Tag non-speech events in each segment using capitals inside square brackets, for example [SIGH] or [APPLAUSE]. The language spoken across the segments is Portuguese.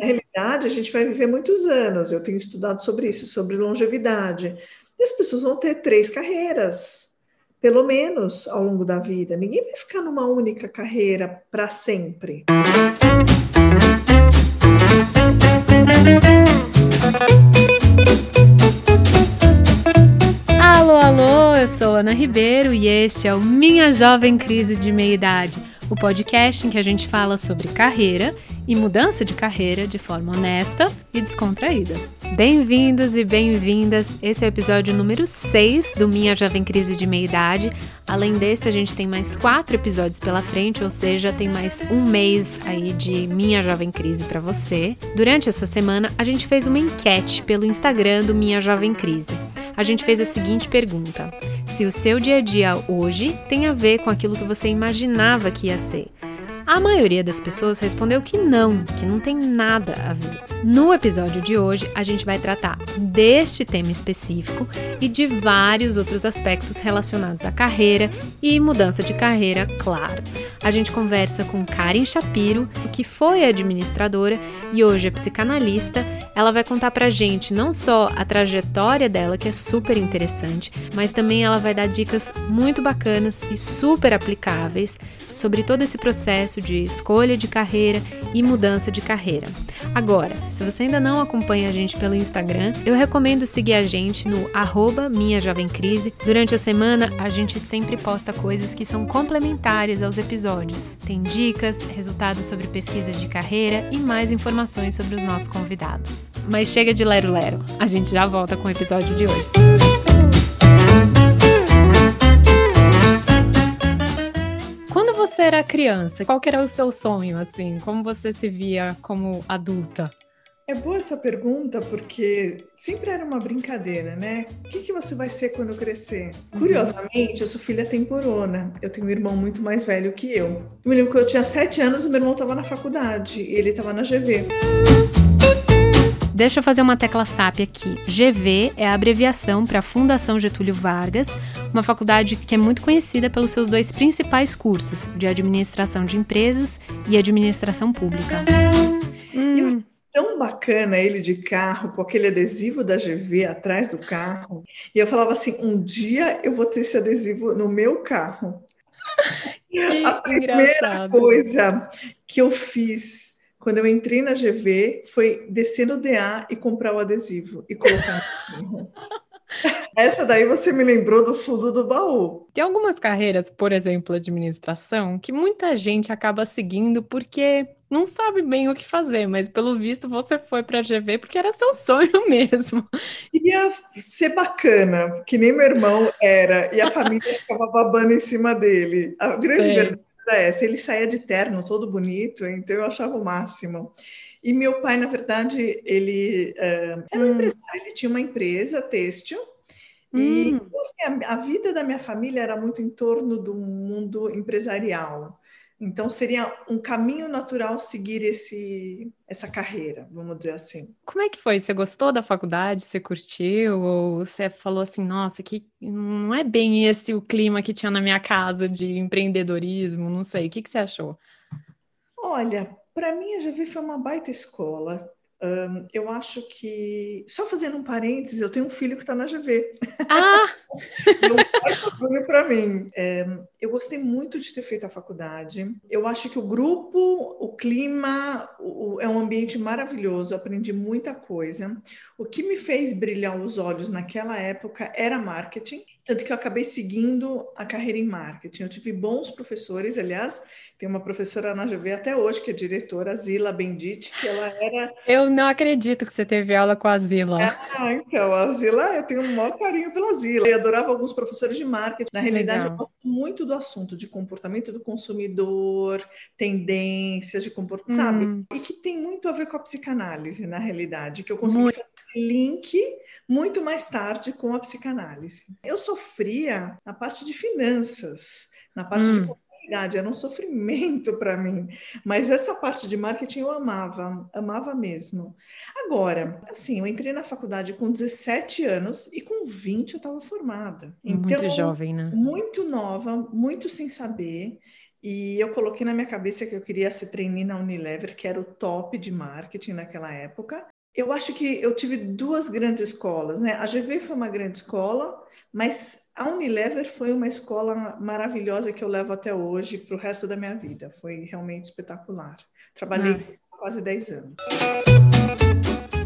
Na realidade, a gente vai viver muitos anos. Eu tenho estudado sobre isso, sobre longevidade. E as pessoas vão ter três carreiras, pelo menos ao longo da vida. Ninguém vai ficar numa única carreira para sempre. Alô, alô, eu sou Ana Ribeiro e este é o Minha Jovem Crise de Meia Idade, o podcast em que a gente fala sobre carreira e mudança de carreira de forma honesta e descontraída. Bem-vindos e bem-vindas. Esse é o episódio número 6 do Minha Jovem Crise de Meia Idade. Além desse, a gente tem mais quatro episódios pela frente, ou seja, tem mais um mês aí de Minha Jovem Crise para você. Durante essa semana, a gente fez uma enquete pelo Instagram do Minha Jovem Crise. A gente fez a seguinte pergunta: se o seu dia a dia hoje tem a ver com aquilo que você imaginava que ia ser. A maioria das pessoas respondeu que não, que não tem nada a ver. No episódio de hoje, a gente vai tratar deste tema específico e de vários outros aspectos relacionados à carreira e mudança de carreira, claro. A gente conversa com Karen Shapiro, que foi administradora e hoje é psicanalista. Ela vai contar pra gente não só a trajetória dela, que é super interessante, mas também ela vai dar dicas muito bacanas e super aplicáveis sobre todo esse processo de escolha de carreira e mudança de carreira. Agora, se você ainda não acompanha a gente pelo Instagram, eu recomendo seguir a gente no arroba Minha Jovem Crise. Durante a semana, a gente sempre posta coisas que são complementares aos episódios. Tem dicas, resultados sobre pesquisas de carreira e mais informações sobre os nossos convidados. Mas chega de lero-lero, a gente já volta com o episódio de hoje. Quando você era criança, qual era o seu sonho, assim? Como você se via como adulta? É boa essa pergunta porque sempre era uma brincadeira, né? O que, que você vai ser quando crescer? Uhum. Curiosamente, eu sou filha temporona. Eu tenho um irmão muito mais velho que eu. Eu me lembro que eu tinha sete anos e meu irmão estava na faculdade e ele estava na GV. Deixa eu fazer uma tecla SAP aqui. GV é a abreviação para Fundação Getúlio Vargas, uma faculdade que é muito conhecida pelos seus dois principais cursos, de Administração de Empresas e Administração Pública. Tão bacana ele de carro, com aquele adesivo da GV atrás do carro. E eu falava assim: um dia eu vou ter esse adesivo no meu carro. [LAUGHS] Que a primeira engraçado. coisa que eu fiz quando eu entrei na GV foi descer no DA e comprar o adesivo e colocar no. [LAUGHS] Essa daí você me lembrou do fundo do baú. Tem algumas carreiras, por exemplo, administração, que muita gente acaba seguindo porque não sabe bem o que fazer, mas pelo visto você foi para a GV porque era seu sonho [LAUGHS] mesmo. Ia ser bacana, que nem meu irmão era, e a família [LAUGHS] ficava babando em cima dele. A grande Sei. verdade é essa, ele saía de terno todo bonito, então eu achava o máximo. E meu pai, na verdade, ele eh, era um Hum. empresário, ele tinha uma empresa têxtil, e Hum. então, assim, a, a vida da minha família era muito em torno do mundo empresarial. Então, seria um caminho natural seguir esse, essa carreira, vamos dizer assim. Como é que foi? Você gostou da faculdade? Você curtiu? Ou você falou assim, nossa, que não é bem esse o clima que tinha na minha casa de empreendedorismo? Não sei. O que que você achou? Olha, para mim a GV foi uma baita escola. Ahn, eu acho que, só fazendo um parênteses, eu tenho um filho que está na GV. Ah, [LAUGHS] Não faz orgulho para mim. É, eu gostei muito de ter feito a faculdade. Eu acho que o grupo, o clima, o- o- é um ambiente maravilhoso. Eu aprendi muita coisa. O que me fez brilhar os olhos naquela época era marketing. Tanto que eu acabei seguindo a carreira em marketing. Eu tive bons professores, aliás, tem uma professora na GV até hoje, que é diretora, Zila Bendit, que ela era eu não acredito que você teve aula com a Zila. ah, então, a Zila, eu tenho um maior carinho pela Zila. Eu adorava alguns professores de marketing. Na realidade, Legal. eu gosto muito do assunto de comportamento do consumidor, tendências de comportamento, sabe? Hum. E que tem muito a ver com a psicanálise, na realidade, que eu consegui Muito. fazer link muito mais tarde com a psicanálise. Eu sofria na parte de finanças, na parte de Contabilidade, era um sofrimento para mim. Mas essa parte de marketing eu amava, amava mesmo. Agora, assim, eu entrei na faculdade com 17 anos e com 20 eu estava formada. Muito Então, jovem, né? muito nova, muito sem saber. E eu coloquei na minha cabeça que eu queria ser trainee na Unilever, que era o top de marketing naquela época. Eu acho que eu tive duas grandes escolas, né? A GV foi uma grande escola, mas a Unilever foi uma escola maravilhosa que eu levo até hoje para o resto da minha vida. Foi realmente espetacular. Trabalhei ah. quase 10 anos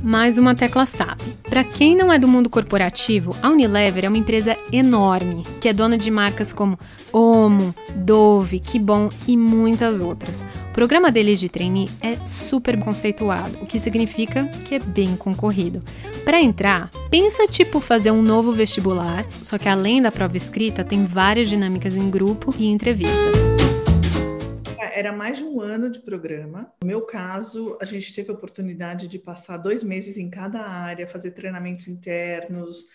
mais uma tecla SAP. Para quem não é do mundo corporativo, a Unilever é uma empresa enorme, que é dona de marcas como Omo, Dove, Kibon e muitas outras. O programa deles de trainee é super conceituado, o que significa que é bem concorrido. Para entrar, pensa tipo fazer um novo vestibular, só que além da prova escrita, tem várias dinâmicas em grupo e entrevistas era mais de um ano de programa. No meu caso, a gente teve a oportunidade de passar dois meses em cada área, fazer treinamentos internos.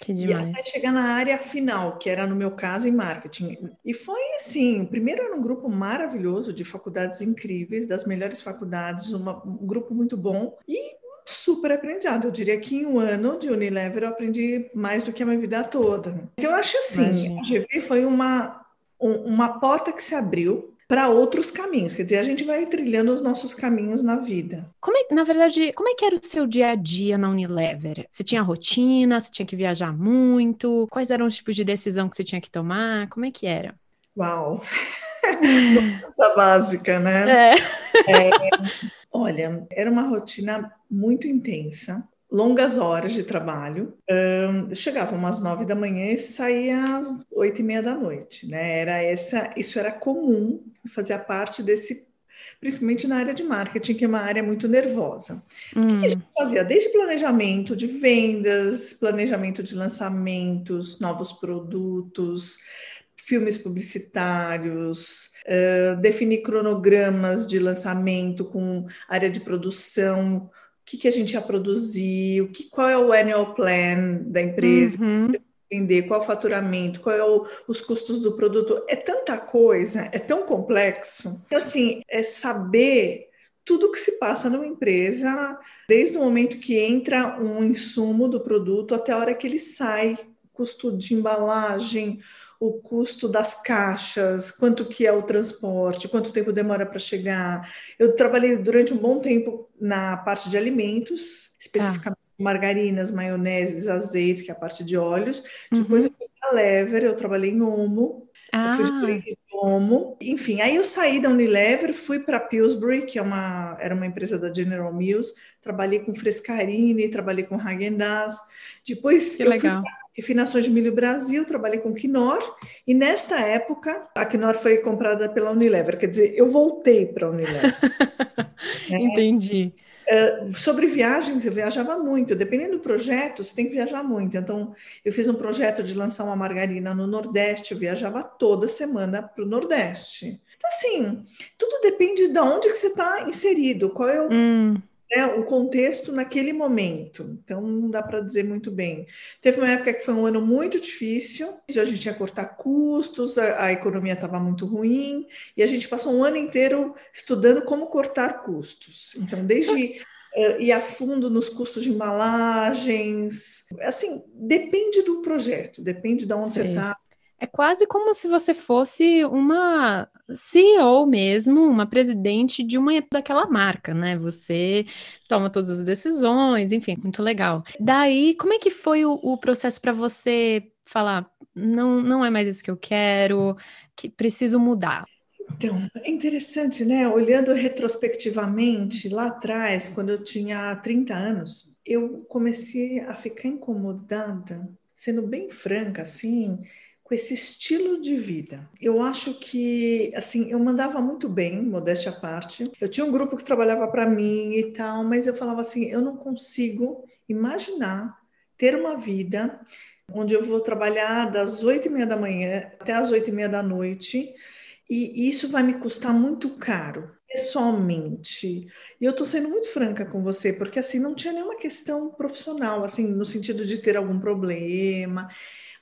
Que demais. E até chegar na área final, que era no meu caso em marketing. E foi assim: primeiro era um grupo maravilhoso de faculdades incríveis, das melhores faculdades, uma, um grupo muito bom. E super aprendizado. Eu diria que em um ano de Unilever eu aprendi mais do que a minha vida toda. Então, eu acho assim, Imagina. a GV foi uma, um, uma porta que se abriu para outros caminhos. Quer dizer, a gente vai trilhando os nossos caminhos na vida. Como é, na verdade, como é que era o seu dia a dia na Unilever? Você tinha rotina? Você tinha que viajar muito? Quais eram os tipos de decisão que você tinha que tomar? Como é que era? Uau! [LAUGHS] [LAUGHS] Pergunta básica, né? É. É, olha, era uma rotina muito intensa longas horas de trabalho. Um, chegava umas nove da manhã e saía às oito e meia da noite, né? Era essa, isso era comum, fazia parte desse, principalmente na área de marketing, que é uma área muito nervosa. Hum. O que, que a gente fazia? Desde planejamento de vendas, planejamento de lançamentos, novos produtos, filmes publicitários, uh, definir cronogramas de lançamento com área de produção, que, que a gente ia produzir, o que, qual é o annual plan da empresa, uhum. entender qual é o faturamento, qual é o, os custos do produto. É tanta coisa, é tão complexo. Assim, é saber tudo que se passa numa empresa, desde o momento que entra um insumo do produto até a hora que ele sai, custo de embalagem, o custo das caixas, quanto que é o transporte, quanto tempo demora para chegar. Eu trabalhei durante um bom tempo na parte de alimentos, especificamente ah. margarinas, maioneses, azeites, que é a parte de óleos. Uhum. Depois eu fui para Lever, eu trabalhei em Omo. Ah. Eu fui de Omo. Enfim, aí eu saí da Unilever, fui para Pillsbury, que é uma, era uma empresa da General Mills. Trabalhei com Frescarini, trabalhei com Häagen-Dazs. Depois que eu legal. fui refinações de milho Brasil, trabalhei com Knorr, e nesta época a Knorr foi comprada pela Unilever, quer dizer, eu voltei para a Unilever. [LAUGHS] Entendi. Uh, sobre viagens, eu viajava muito, dependendo do projeto, você tem que viajar muito. Então, eu fiz um projeto de lançar uma margarina no Nordeste, eu viajava toda semana para o Nordeste. Então, assim, tudo depende de onde que você está inserido, qual é o, hum né, o contexto naquele momento. Então, não dá para dizer muito bem. Teve uma época que foi um ano muito difícil, a gente ia cortar custos, a, a economia estava muito ruim, e a gente passou um ano inteiro estudando como cortar custos. Então, desde uh, ir a fundo nos custos de embalagens, assim, depende do projeto, depende de onde Sim. você está, é quase como se você fosse uma CEO mesmo, uma presidente de uma daquela marca, né? Você toma todas as decisões, enfim, muito legal. Daí, como é que foi o, o processo para você falar, não, não é mais isso que eu quero, que preciso mudar? Então, é interessante, né? Olhando retrospectivamente, lá atrás, quando eu tinha 30 anos, eu comecei a ficar incomodada, sendo bem franca, assim, com esse estilo de vida. Eu acho que, assim, eu mandava muito bem, modéstia à parte. Eu tinha um grupo que trabalhava para mim e tal, mas eu falava assim, eu não consigo imaginar ter uma vida onde eu vou trabalhar das oito e meia da manhã até as oito e meia da noite e isso vai me custar muito caro pessoalmente. E eu estou sendo muito franca com você, porque assim não tinha nenhuma questão profissional, assim no sentido de ter algum problema.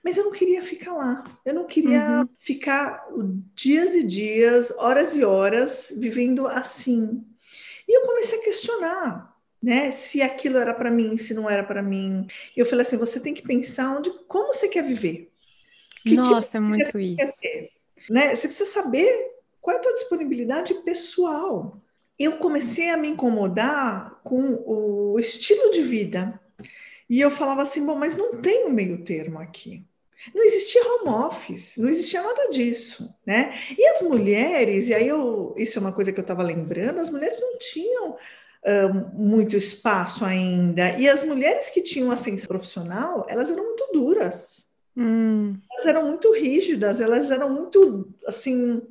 Mas eu não queria ficar lá. Eu não queria uhum. ficar dias e dias, horas e horas vivendo assim. E eu comecei a questionar, né, se aquilo era para mim, se não era para mim. E eu falei assim, você tem que pensar onde, como você quer viver. Que Nossa, que é muito isso. Né? Você precisa saber qual é a tua disponibilidade pessoal? Eu comecei a me incomodar com o estilo de vida. E eu falava assim, bom, mas não tem um meio termo aqui. Não existia home office, não existia nada disso, né? E as mulheres, e aí eu, isso é uma coisa que eu estava lembrando, as mulheres não tinham uh, muito espaço ainda. E as mulheres que tinham ascensão profissional, elas eram muito duras. Hum. Elas eram muito rígidas, elas eram muito, assim,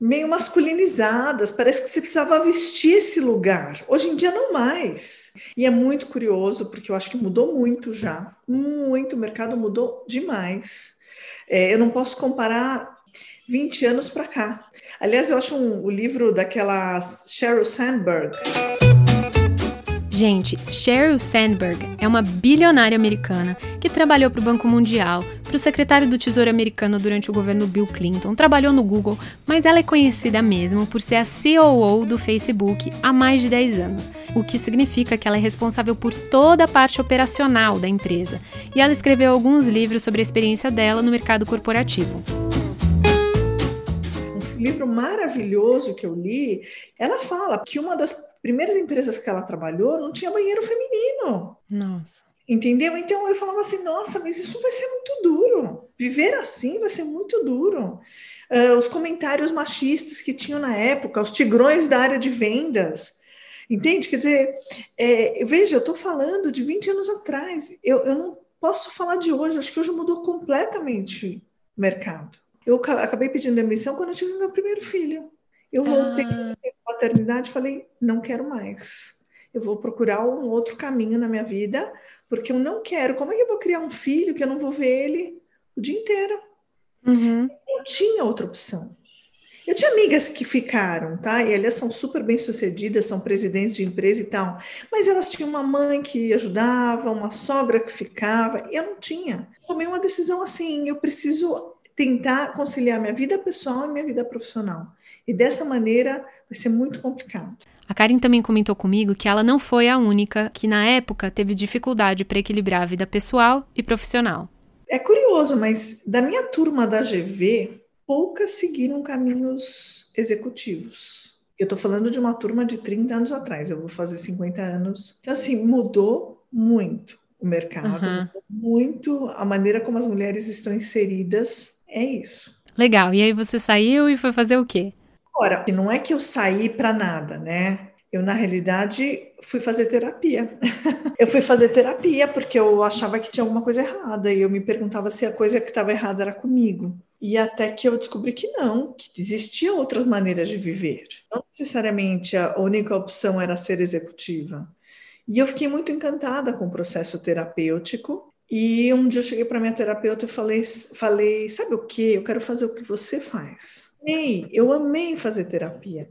meio masculinizadas, parece que você precisava vestir esse lugar. Hoje em dia não mais. E é muito curioso, porque eu acho que mudou muito já. Muito, o mercado mudou demais. É, eu não posso comparar 20 anos para cá. Aliás, eu acho um, o livro daquela Sheryl Sandberg. Gente, Sheryl Sandberg é uma bilionária americana que trabalhou para o Banco Mundial, para o secretário do Tesouro americano durante o governo Bill Clinton, trabalhou no Google, mas ela é conhecida mesmo por ser a COO do Facebook há mais de 10 anos, o que significa que ela é responsável por toda a parte operacional da empresa. E ela escreveu alguns livros sobre a experiência dela no mercado corporativo livro maravilhoso que eu li, ela fala que uma das primeiras empresas que ela trabalhou não tinha banheiro feminino. Nossa. Entendeu? Então eu falava assim, nossa, mas isso vai ser muito duro. Viver assim vai ser muito duro. Uh, os comentários machistas que tinham na época, os tigrões da área de vendas. Entende? Quer dizer, é, veja, eu estou falando de 20 anos atrás. Eu, eu não posso falar de hoje, acho que hoje mudou completamente o mercado. Eu acabei pedindo demissão quando eu tive meu primeiro filho. Eu voltei ah. a paternidade e falei, não quero mais. Eu vou procurar um outro caminho na minha vida, porque eu não quero. Como é que eu vou criar um filho que eu não vou ver ele o dia inteiro? Uhum. Eu tinha outra opção. Eu tinha amigas que ficaram, tá? E elas são super bem sucedidas, são presidentes de empresa e tal. Mas elas tinham uma mãe que ajudava, uma sogra que ficava. E eu não tinha. Tomei uma decisão assim: eu preciso tentar conciliar minha vida pessoal e minha vida profissional. E dessa maneira vai ser muito complicado. A Karen também comentou comigo que ela não foi a única que, na época, teve dificuldade para equilibrar a vida pessoal e profissional. É curioso, mas da minha turma da GV, poucas seguiram caminhos executivos. Eu estou falando de uma turma de 30 anos atrás, eu vou fazer 50 anos. Então, assim, mudou muito o mercado, uhum. muito a maneira como as mulheres estão inseridas é isso. Legal. E aí você saiu e foi fazer o quê? Ora, não é que eu saí para nada, né? Eu, na realidade, fui fazer terapia. [LAUGHS] eu fui fazer terapia porque eu achava que tinha alguma coisa errada e eu me perguntava se a coisa que estava errada era comigo. E até que eu descobri que não, que existiam outras maneiras de viver. Não necessariamente a única opção era ser executiva. E eu fiquei muito encantada com o processo terapêutico e um dia eu cheguei para minha terapeuta e falei, falei, sabe o que? Eu quero fazer o que você faz. Ei, eu amei fazer terapia.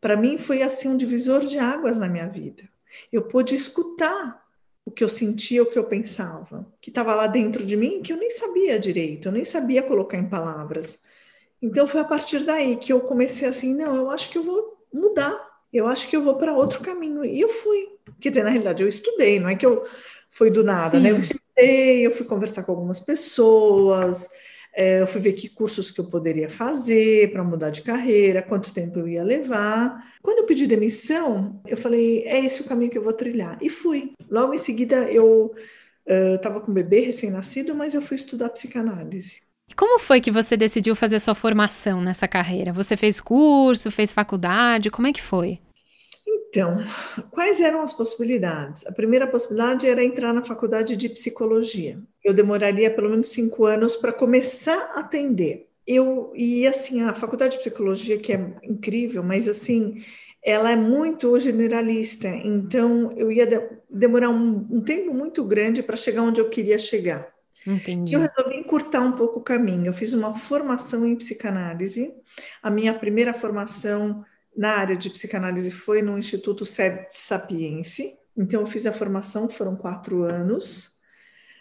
Para mim foi assim um divisor de águas na minha vida. Eu pude escutar o que eu sentia, o que eu pensava, que estava lá dentro de mim, que eu nem sabia direito, eu nem sabia colocar em palavras. Então foi a partir daí que eu comecei assim, não, eu acho que eu vou mudar. Eu acho que eu vou para outro caminho. E eu fui. Quer dizer, na realidade, eu estudei, não é que eu foi do nada, Sim. né? Eu eu fui conversar com algumas pessoas, eu fui ver que cursos que eu poderia fazer para mudar de carreira, quanto tempo eu ia levar. Quando eu pedi demissão, eu falei, é esse o caminho que eu vou trilhar. E fui. Logo em seguida, eu estava com um bebê recém-nascido, mas eu fui estudar psicanálise. Como foi que você decidiu fazer sua formação nessa carreira? Você fez curso, fez faculdade? Como é que foi? Então, quais eram as possibilidades? A primeira possibilidade era entrar na faculdade de psicologia. Eu demoraria pelo menos cinco anos para começar a atender. Eu e assim a faculdade de psicologia que é incrível, mas assim ela é muito generalista. Então eu ia de demorar um, um tempo muito grande para chegar onde eu queria chegar. Entendi. Eu resolvi encurtar um pouco o caminho. Eu fiz uma formação em psicanálise. A minha primeira formação na área de psicanálise foi no Instituto Sapiense. Então, eu fiz a formação, foram quatro anos.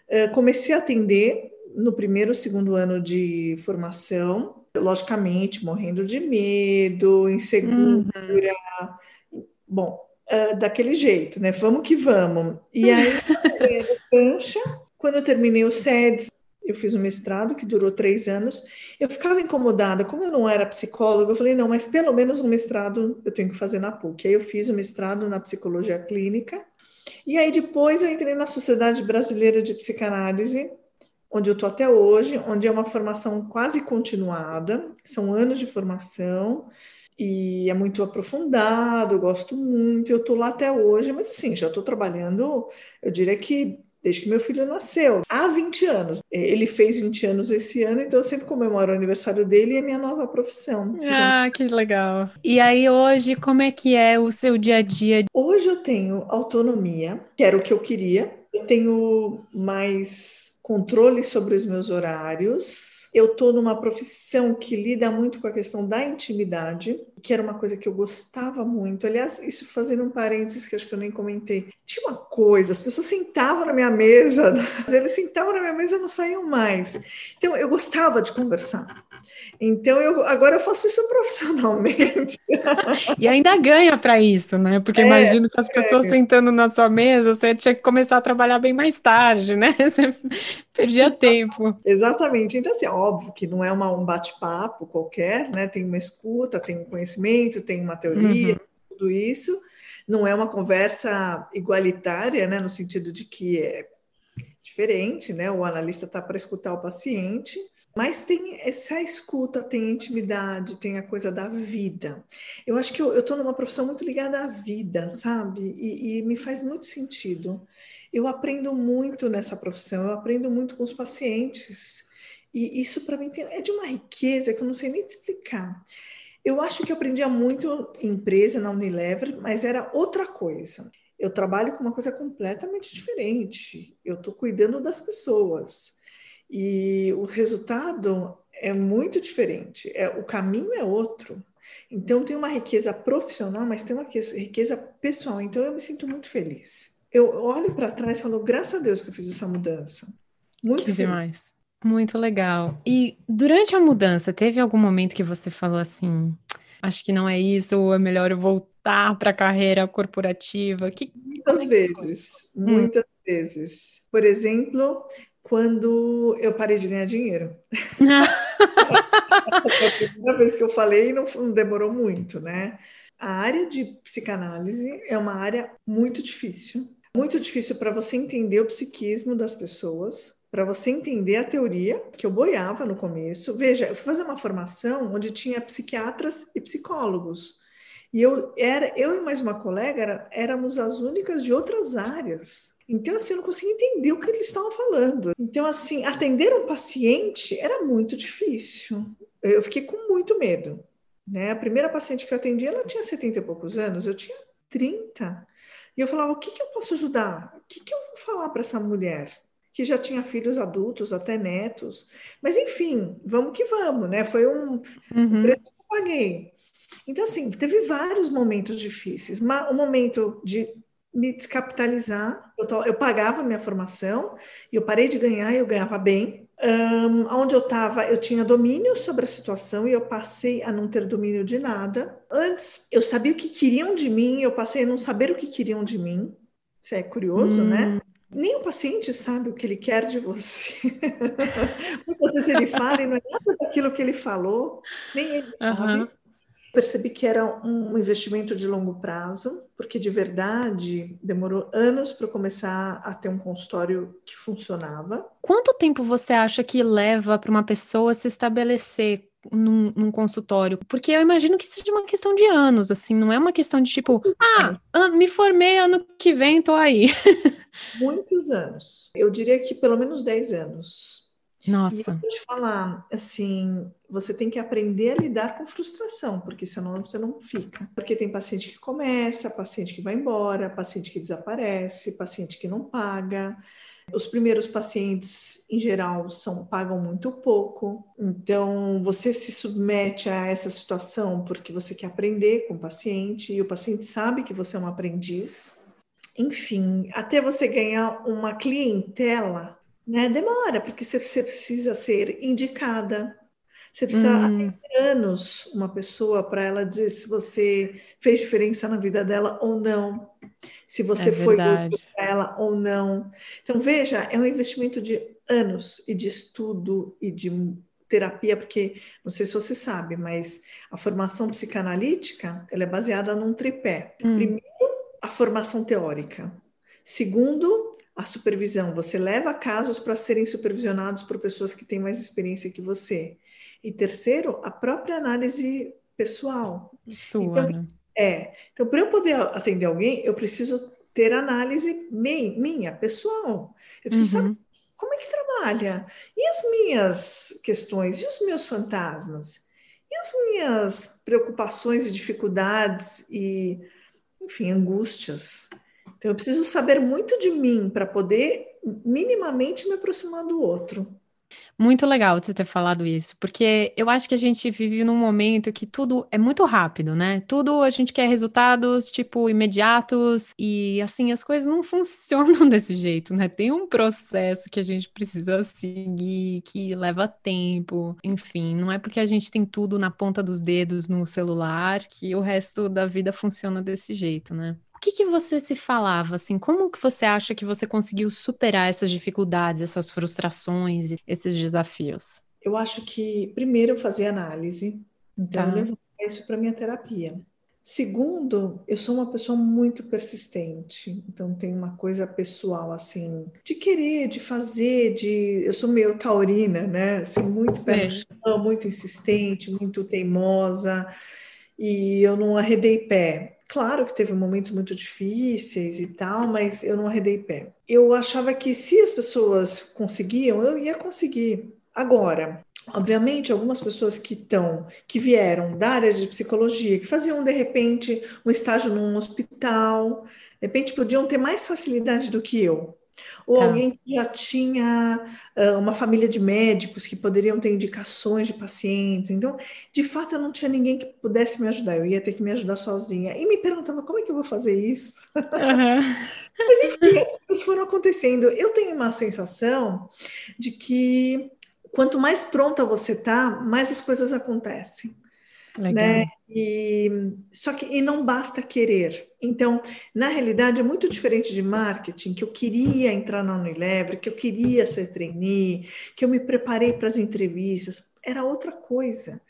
Eh, comecei a atender no primeiro, segundo ano de formação, logicamente, morrendo de medo, insegura. Uhum. Bom, eh, daquele jeito, né? Vamos que vamos. E aí, cancha, quando eu terminei o SEDS, eu fiz um mestrado que durou três anos. Eu ficava incomodada, como eu não era psicóloga, eu falei, não, mas pelo menos um mestrado eu tenho que fazer na PUC. Aí eu fiz o um mestrado na psicologia clínica, e aí depois eu entrei na Sociedade Brasileira de Psicanálise, onde eu estou até hoje, onde é uma formação quase continuada, são anos de formação, e é muito aprofundado, eu gosto muito, eu estou lá até hoje, mas assim, já estou trabalhando, eu diria que desde que meu filho nasceu, há 20 anos. Ele fez 20 anos esse ano, então eu sempre comemoro o aniversário dele e a minha nova profissão. Ah, que legal. E aí hoje, como é que é o seu dia a dia? Hoje eu tenho autonomia, que era o que eu queria. Eu tenho mais controle sobre os meus horários eu estou numa profissão que lida muito com a questão da intimidade, que era uma coisa que eu gostava muito. Aliás, isso fazendo um parênteses que acho que eu nem comentei. Tinha uma coisa, as pessoas sentavam na minha mesa, [LAUGHS] eles sentavam na minha mesa e não saíam mais. Então, eu gostava de conversar. Então, eu, agora eu faço isso [LAUGHS] profissionalmente. E ainda ganha para isso, né? Porque é, imagino que as pessoas é. sentando na sua mesa, você tinha que começar a trabalhar bem mais tarde, né? [LAUGHS] Você perdia Exatamente. tempo. Exatamente. Então, assim, óbvio que não é uma, um bate-papo qualquer, né? Tem uma escuta, tem um conhecimento, tem uma teoria, uhum. tudo isso. Não é uma conversa igualitária, né? No sentido de que é diferente, né? O analista está para escutar o paciente mas tem essa escuta, tem intimidade, tem a coisa da vida. Eu acho que eu estou numa profissão muito ligada à vida, sabe? E, e, me faz muito sentido. Eu aprendo muito nessa profissão, eu aprendo muito com os pacientes. E isso para mim tem, é de uma riqueza que eu não sei nem te explicar. Eu acho que eu aprendia muito em empresa, na Unilever, mas era outra coisa. Eu trabalho com uma coisa completamente diferente. Eu estou cuidando das pessoas. E o resultado é muito diferente, é, o caminho é outro. Então, tem uma riqueza profissional, mas tem uma riqueza pessoal. Então, eu me sinto muito feliz. Eu olho para trás e falo, graças a Deus que eu fiz essa mudança. Muito que feliz. demais. Muito legal. E durante a mudança, teve algum momento que você falou assim: acho que não é isso, ou é melhor eu voltar para a carreira corporativa? Que, muitas é vezes, hum. muitas vezes. Por exemplo, quando eu parei de ganhar dinheiro. [LAUGHS] Foi a primeira vez que eu falei não, não demorou muito, né? A área de psicanálise é uma área muito difícil. Muito difícil para você entender o psiquismo das pessoas, para você entender a teoria, que eu boiava no começo. Veja, eu fui fazer uma formação onde tinha psiquiatras e psicólogos. E eu era eu e mais uma colega era, éramos as únicas de outras áreas. Então, assim, eu não conseguia entender o que eles estavam falando. Então, assim, atender um paciente era muito difícil. Eu fiquei com muito medo. Né? A primeira paciente que eu atendi, ela tinha 70 e poucos anos, eu tinha 30. E eu falava, o que, que eu posso ajudar? O que, que eu vou falar para essa mulher? Que já tinha filhos adultos, até netos. Mas, enfim, vamos que vamos, né? Foi um, uhum. preço que eu paguei. Então, assim, teve vários momentos difíceis. Um momento de me descapitalizar. Eu, eu pagava minha formação e eu parei de ganhar e eu ganhava bem. Um, onde eu estava, eu tinha domínio sobre a situação e eu passei a não ter domínio de nada. Antes, eu sabia o que queriam de mim, eu passei a não saber o que queriam de mim. Isso é curioso, né? hum. né? Nem o paciente sabe o que ele quer de você. [LAUGHS] Muitas vezes ele fala e não é nada daquilo que ele falou, nem ele sabe. Percebi que era um investimento de longo prazo, porque de verdade demorou anos para começar a ter um consultório que funcionava. Quanto tempo você acha que leva para uma pessoa se estabelecer num, num, consultório? Porque eu imagino que seja uma questão de anos, assim, não é uma questão de tipo, ah, me formei ano que vem, tô aí. [LAUGHS] Muitos anos. Eu diria que pelo menos 10 anos. Nossa. E eu vou te falar, assim, você tem que aprender a lidar com frustração, porque senão você não fica. Porque tem paciente que começa, paciente que vai embora, paciente que desaparece, paciente que não paga. Os primeiros pacientes, em geral, são pagam muito pouco. Então, você se submete a essa situação porque você quer aprender com o paciente e o paciente sabe que você é um aprendiz. Enfim, até você ganhar uma clientela né? Demora, porque você, você precisa ser indicada. Você precisa hum. anos uma pessoa para ela dizer se você fez diferença na vida dela ou não, se você é foi útil para ela ou não. Então, veja, é um investimento de anos e de estudo e de terapia, porque não sei se você sabe, mas a formação psicanalítica ela é baseada num tripé. Hum. Primeiro, a formação teórica. Segundo, a supervisão. Você leva casos para serem supervisionados por pessoas que têm mais experiência que você. E terceiro, a própria análise pessoal. Sua, então, né? É. Então, para eu poder atender alguém, eu preciso ter análise minha, pessoal. Eu preciso uhum. saber como é que trabalha. E as minhas questões? E os meus fantasmas? E as minhas preocupações e dificuldades e, enfim, angústias? Então, eu preciso saber muito de mim para poder minimamente me aproximar do outro. Muito legal você ter falado isso, porque eu acho que a gente vive num momento que tudo é muito rápido, né? Tudo a gente quer resultados, tipo, imediatos, e assim, as coisas não [LAUGHS] funcionam desse jeito, né? Tem um processo que a gente precisa seguir, que leva tempo, enfim, não é porque a gente tem tudo na ponta dos dedos no celular que o resto da vida funciona desse jeito, né? Que, que você se falava, assim, como que você acha que você conseguiu superar essas dificuldades, essas frustrações, esses desafios? Eu acho que, primeiro, eu fazia análise, então tá. eu levava isso para minha terapia. Segundo, eu sou uma pessoa muito persistente, então tem uma coisa pessoal assim, de querer, de fazer, de eu sou meio taurina, né? Assim, muito pé muito insistente, muito teimosa, e eu não arredei pé. Claro que teve momentos muito difíceis e tal, mas eu não arredei pé. Eu achava que se as pessoas conseguiam, eu ia conseguir. Agora, obviamente, algumas pessoas que estão, que vieram da área de psicologia, que faziam de repente um estágio num hospital, de repente podiam ter mais facilidade do que eu. Ou tá. alguém que já tinha uh, uma família de médicos que poderiam ter indicações de pacientes. Então, de fato, eu não tinha ninguém que pudesse me ajudar, eu ia ter que me ajudar sozinha. E me perguntava como é que eu vou fazer isso? Uhum. [LAUGHS] Mas, enfim, as coisas foram acontecendo. Eu tenho uma sensação de que quanto mais pronta você tá, mais as coisas acontecem. Legal. Né? E, só que e não basta querer. Então, na realidade, é muito diferente de marketing, que eu queria entrar na Unilever, que eu queria ser trainee, que eu me preparei para as entrevistas. Era outra coisa.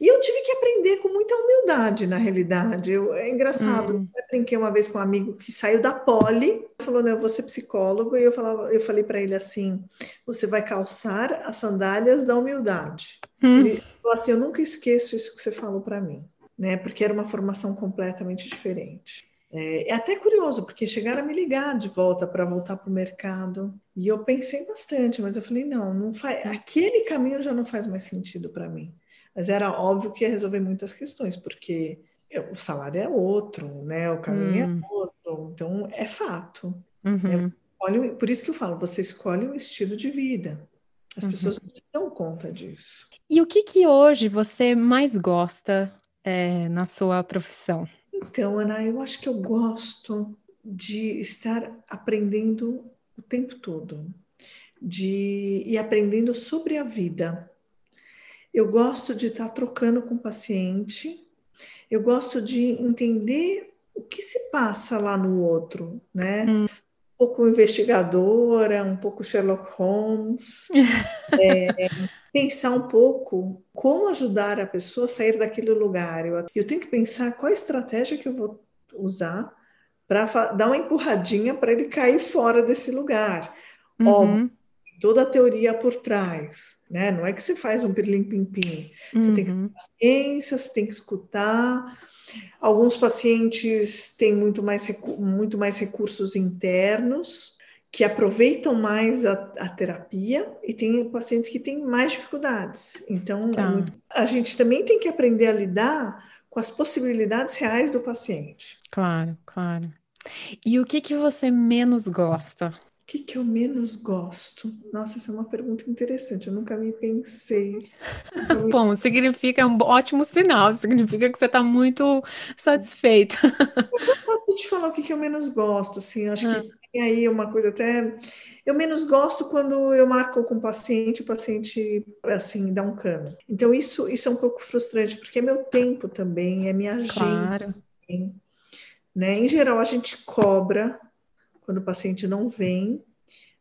E eu tive que aprender com muita humildade, na realidade. Eu, é engraçado, hum. eu brinquei uma vez com um amigo que saiu da Poli, falou, não, eu vou ser psicólogo, e eu, falava, eu falei para ele assim, você vai calçar as sandálias da humildade. Hum. Ele falou assim, eu nunca esqueço isso que você falou para mim, né? Porque era uma formação completamente diferente. É, é, até curioso, porque chegaram a me ligar de volta para voltar para o mercado. E eu pensei bastante, mas eu falei, não, não faz, aquele caminho já não faz mais sentido para mim. Mas era óbvio que ia resolver muitas questões, porque o salário é outro, né? O caminho é hum. é outro. Então, é fato. Uhum. É, por isso que eu falo, você escolhe um estilo de vida. As uhum. pessoas não se dão conta disso. E o que que hoje você mais gosta é, na sua profissão? Então, Ana, eu acho que eu gosto de estar aprendendo o tempo todo, de ir aprendendo sobre a vida. Eu gosto de estar trocando com o paciente, eu gosto de entender o que se passa lá no outro, né? Hum. Um pouco investigadora, um pouco Sherlock Holmes, [LAUGHS] é, pensar um pouco como ajudar a pessoa a sair daquele lugar. Eu, eu tenho que pensar qual a estratégia que eu vou usar para dar uma empurradinha para ele cair fora desse lugar. Uhum. Óbvio, toda a teoria por trás, né? Não é que você faz um pirlim-pim-pim. Você uhum. tem que ter uhum. paciência, você tem que escutar. Alguns pacientes têm muito mais, muito mais recursos internos, que aproveitam mais a, a terapia, e tem pacientes que têm mais dificuldades. Então, é tá. é muito... a gente também tem que aprender a lidar com as possibilidades reais do paciente. Claro, claro. E o que, que você menos gosta que, que eu menos gosto? Nossa, essa é uma pergunta interessante. Eu nunca me pensei. [LAUGHS] Bom, significa um ótimo sinal. Significa que você está muito satisfeita. [LAUGHS] eu posso te falar o que, que eu menos gosto. Assim, acho ah. que tem aí uma coisa até. Eu menos gosto quando eu marco com o paciente, o paciente assim dá um cano. Então isso isso é um pouco frustrante porque é meu tempo também, é minha agenda. Claro. Né? Em geral a gente cobra quando o paciente não vem,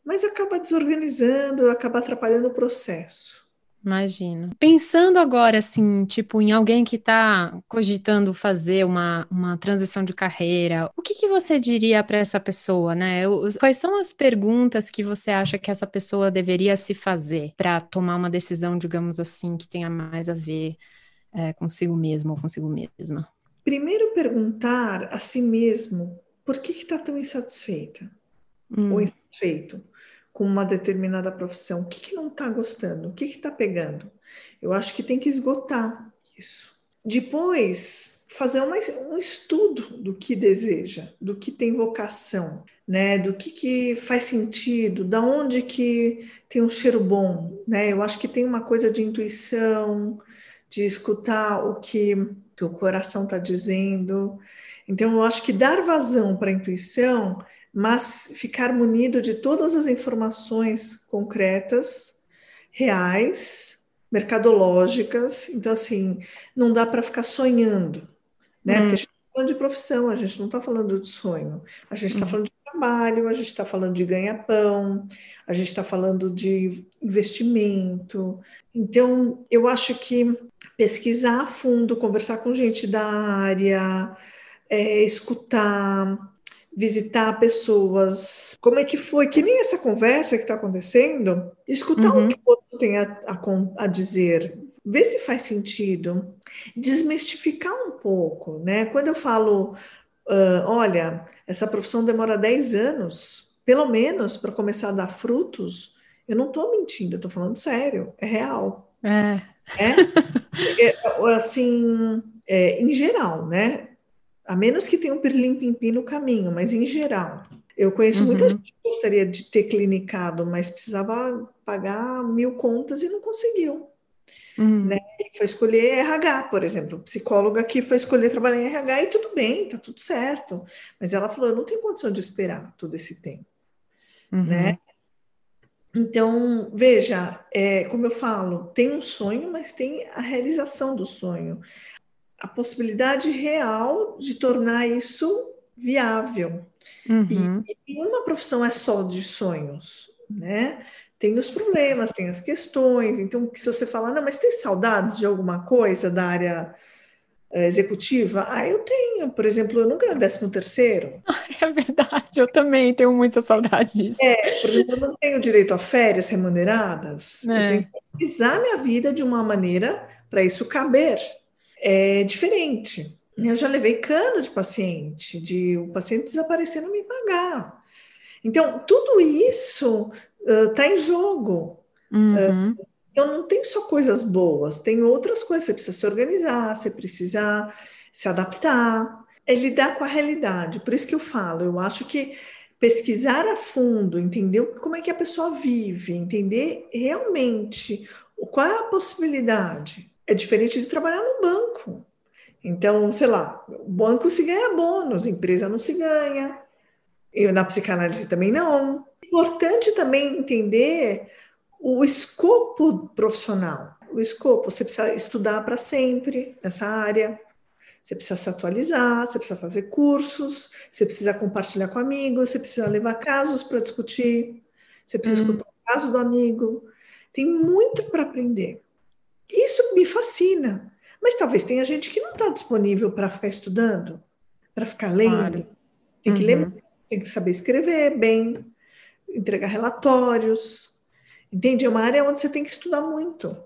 mas acaba desorganizando, acaba atrapalhando o processo. Imagino. Pensando agora, assim, tipo, em alguém que está cogitando fazer uma, uma transição de carreira, o que, que você diria para essa pessoa, né? Quais são as perguntas que você acha que essa pessoa deveria se fazer para tomar uma decisão, digamos assim, que tenha mais a ver é, consigo mesmo ou consigo mesma? Primeiro, perguntar a si mesmo por que está tão insatisfeita hum. ou insatisfeito com uma determinada profissão? O que, que não está gostando? O que está pegando? Eu acho que tem que esgotar isso. Depois, fazer uma, um estudo do que deseja, do que tem vocação, né? Do que, que faz sentido, da onde que tem um cheiro bom, né? Eu acho que tem uma coisa de intuição, de escutar o que, que o coração está dizendo. Então, eu acho que dar vazão para a intuição mas ficar munido de todas as informações concretas, reais, mercadológicas. Então, assim, não dá para ficar sonhando, né? Hum. Porque a gente está falando de profissão, a gente não está falando de sonho, a gente está hum. falando de trabalho, a gente está falando de ganha-pão, a gente está falando de investimento. Então, eu acho que pesquisar a fundo, conversar com gente da área, é, escutar, visitar pessoas. Como é que foi? Que nem essa conversa que está acontecendo, escutar uhum. o que o outro tem a, a, a, dizer, ver se faz sentido, desmistificar um pouco, né? Quando eu falo, uh, olha, essa profissão demora 10 anos, pelo menos para começar a dar frutos, eu não estou mentindo, eu estou falando sério, é real. É. [LAUGHS] É, é assim, é, em geral, né? A menos que tenha um pirlim-pim-pim no caminho, mas em geral. Eu conheço uhum. muita gente que gostaria de ter clinicado, mas precisava pagar mil contas e não conseguiu. Uhum. Né? Foi escolher RH, por exemplo. Psicóloga que foi escolher trabalhar em RH e tudo bem, tá tudo certo. Mas ela falou: eu não tenho condição de esperar todo esse tempo. Uhum. Né? Então, veja, é, como eu falo, tem um sonho, mas tem a realização do sonho a possibilidade real de tornar isso viável. Uhum. E, e uma profissão é só de sonhos, né? Tem os problemas, tem as questões. Então, se você falar, não, mas tem saudades de alguma coisa da área é, executiva? Ah, eu tenho. Por exemplo, eu não ganho décimo terceiro. [LAUGHS] É verdade, eu também tenho muita saudade disso. É, por exemplo, eu não tenho direito a férias remuneradas. É. Eu tenho que organizar minha vida de uma maneira para isso caber é diferente. Eu já levei cano de paciente, de o paciente desaparecer não me pagar. Então, tudo isso está uh, em jogo. Uhum. Uh, então, não tem só coisas boas, tem outras coisas. Você precisa se organizar, você precisa se adaptar, é lidar com a realidade. Por isso que eu falo, eu acho que pesquisar a fundo, entender como é que a pessoa vive, entender realmente qual é a possibilidade é diferente de trabalhar num banco. Então, sei lá, o banco se ganha bônus, a empresa não se ganha, eu na psicanálise também não. Importante também entender o escopo profissional. O escopo, você precisa estudar para sempre nessa área, você precisa se atualizar, você precisa fazer cursos, você precisa compartilhar com amigos, você precisa levar casos para discutir, você precisa uhum. escutar o caso do amigo. Tem muito para aprender. Isso me fascina. Mas talvez tenha gente que não está disponível para ficar estudando, para ficar lendo. Claro. Tem que uhum. ler, tem que saber escrever bem, entregar relatórios. Entende? É uma área onde você tem que estudar muito.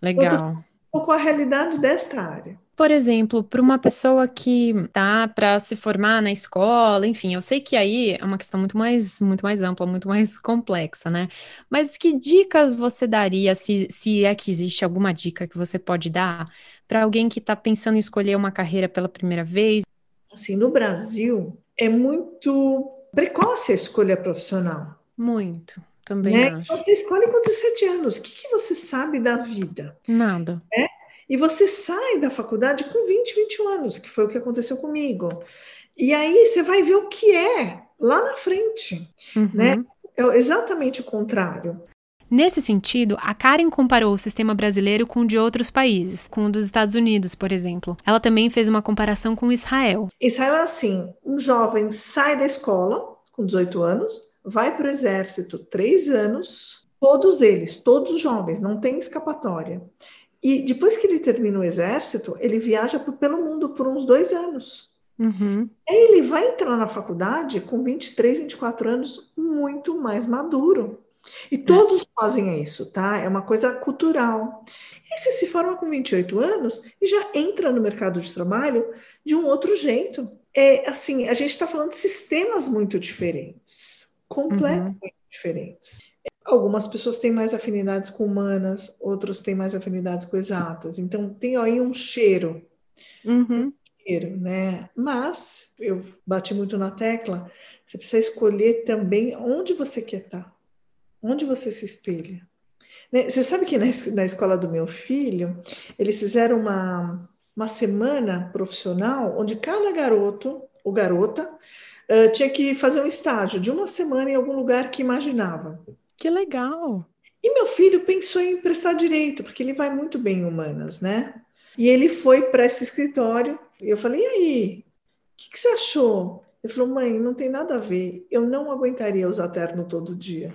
Legal. Um pouco a realidade desta área. Por exemplo, para uma pessoa que tá para se formar na escola, enfim, eu sei que aí é uma questão muito mais, muito mais ampla, muito mais [LAUGHS] complexa, né? Mas que dicas você daria, se, se é que existe alguma dica que você pode dar para alguém que está pensando em escolher uma carreira pela primeira vez? Assim, no Brasil é muito precoce a escolha profissional. Muito. Também né? Você escolhe com 17 anos. O que, que você sabe da vida? Nada. É? E você sai da faculdade com 20, 21 anos, que foi o que aconteceu comigo. E aí você vai ver o que é lá na frente, uhum. né? É exatamente o contrário. Nesse sentido, a Karen comparou o sistema brasileiro com o de outros países, com o dos Estados Unidos, por exemplo. Ela também fez uma comparação com Israel. Israel é assim: um jovem sai da escola com 18 anos, vai para o exército três anos, todos eles, todos os jovens, não tem escapatória. E depois que ele termina o exército, ele viaja pelo mundo por uns dois anos. Uhum. Ele vai entrar na faculdade com 23, 24 anos, muito mais maduro. E todos é. fazem isso, tá? É uma coisa cultural. E você se forma com 28 anos e já entra no mercado de trabalho de um outro jeito. É assim, a gente está falando de sistemas muito diferentes, completamente uhum. diferentes. Algumas pessoas têm mais afinidades com humanas, outros têm mais afinidades com exatas. Então tem aí um cheiro. Uhum. Um cheiro, né? Mas eu bati muito na tecla, você precisa escolher também onde você quer estar, onde você se espelha. Né? Você sabe que na, na escola do meu filho, eles fizeram uma, uma semana profissional onde cada garoto ou garota uh, tinha que fazer um estágio de uma semana em algum lugar que imaginava. Que legal! E meu filho pensou em prestar direito, porque ele vai muito bem em humanas, né? E ele foi para esse escritório. E eu falei: e aí? O que, que você achou? Ele falou: mãe, não tem nada a ver. Eu não aguentaria usar terno todo dia.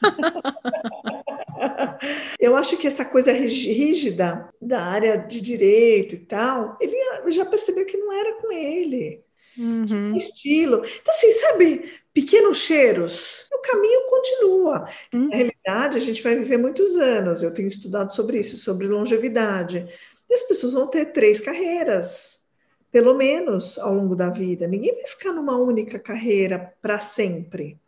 [LAUGHS] eu acho que essa coisa rígida da área de direito e tal, ele já percebeu que não era com ele. Uhum. Estilo. Então, assim, sabe, pequenos cheiros, o caminho continua. Uhum. Na realidade, a gente vai viver muitos anos. Eu tenho estudado sobre isso, sobre longevidade. E as pessoas vão ter três carreiras, pelo menos, ao longo da vida. Ninguém vai ficar numa única carreira para sempre.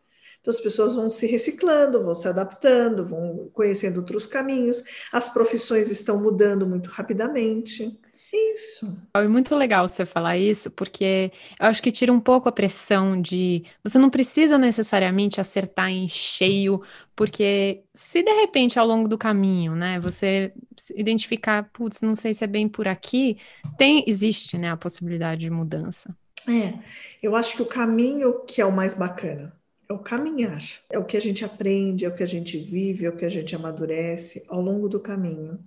Então, as pessoas vão se reciclando, vão se adaptando, vão conhecendo outros caminhos, as profissões estão mudando muito rapidamente. Isso. É muito legal você falar isso, porque eu acho que tira um pouco a pressão de você não precisa necessariamente acertar em cheio, porque se de repente ao longo do caminho, né, você identificar, putz, não sei se é bem por aqui, tem existe, né, a possibilidade de mudança. É, eu acho que o caminho que é o mais bacana é o caminhar, é o que a gente aprende, é o que a gente vive, é o que a gente amadurece ao longo do caminho.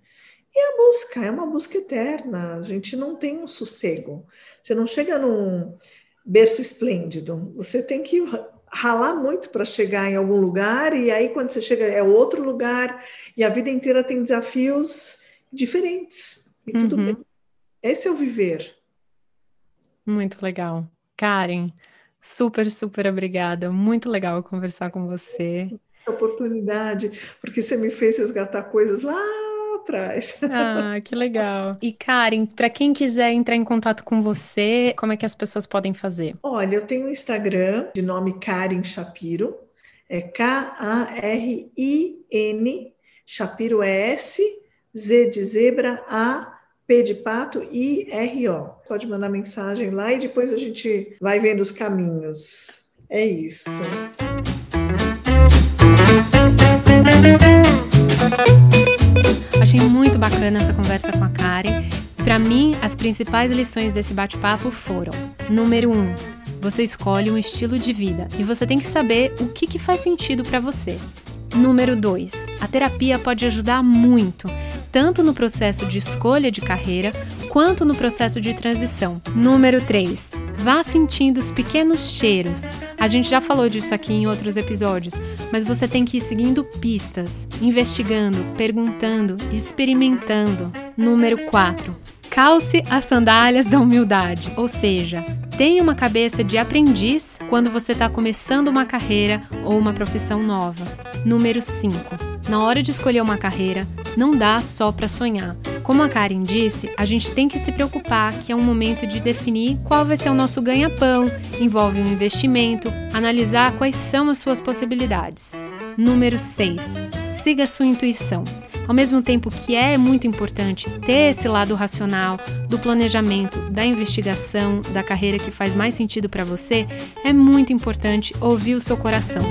E a busca é uma busca eterna, a gente não tem um sossego. Você não chega num berço esplêndido, você tem que ralar muito para chegar em algum lugar, e aí quando você chega é outro lugar, e a vida inteira tem desafios diferentes. E tudo uhum. bem. Esse é o viver. Muito legal. Karen, Super, super obrigada. Muito legal conversar com você. Oportunidade, porque você me fez resgatar coisas lá atrás. Ah, que legal. E Karen, para quem quiser entrar em contato com você, como é que as pessoas podem fazer? Olha, eu tenho um Instagram de nome Karen Shapiro, é K-A-R-I-N, Shapiro é S, Z de zebra, A P de pato e R-O. Pode mandar mensagem lá e depois a gente vai vendo os caminhos. É isso. Achei muito bacana essa conversa com a Karen. Para mim, as principais lições desse bate-papo foram: número um, você escolhe um estilo de vida e você tem que saber o que, que faz sentido para você. Número 2. A terapia pode ajudar muito, tanto no processo de escolha de carreira quanto no processo de transição. Número 3. Vá sentindo os pequenos cheiros. A gente já falou disso aqui em outros episódios, mas você tem que ir seguindo pistas, investigando, perguntando, experimentando. Número 4. Calce as sandálias da humildade, ou seja, tenha uma cabeça de aprendiz quando você está começando uma carreira ou uma profissão nova. Número 5. Na hora de escolher uma carreira, não dá só para sonhar. Como a Karen disse, a gente tem que se preocupar que é um momento de definir qual vai ser o nosso ganha-pão, envolve um investimento, analisar quais são as suas possibilidades. Número 6. Siga sua intuição. Ao mesmo tempo que é muito importante ter esse lado racional do planejamento, da investigação, da carreira que faz mais sentido para você, é muito importante ouvir o seu coração.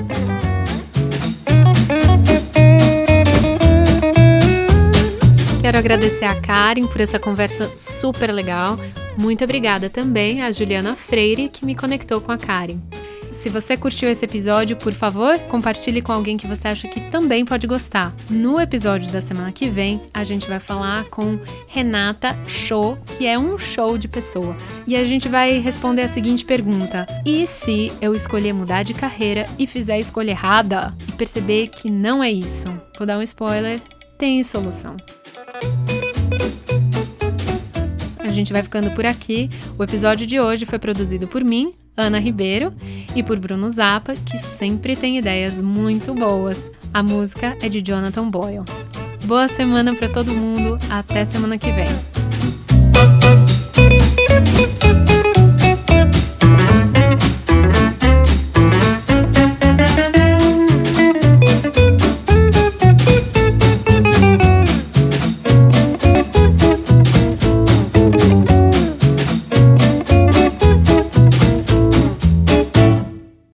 Quero agradecer a Karen por essa conversa super legal. Muito obrigada também a Juliana Freire que me conectou com a Karen. Se você curtiu esse episódio, por favor, compartilhe com alguém que você acha que também pode gostar. No episódio da semana que vem, a gente vai falar com Renata Show, que é um show de pessoa. E a gente vai responder a seguinte pergunta: E se eu escolher mudar de carreira e fizer a escolha errada e perceber que não é isso? Vou dar um spoiler: tem solução. A gente vai ficando por aqui. O episódio de hoje foi produzido por mim, Ana Ribeiro, e por Bruno Zappa, que sempre tem ideias muito boas. A música é de Jonathan Boyle. Boa semana para todo mundo, até semana que vem.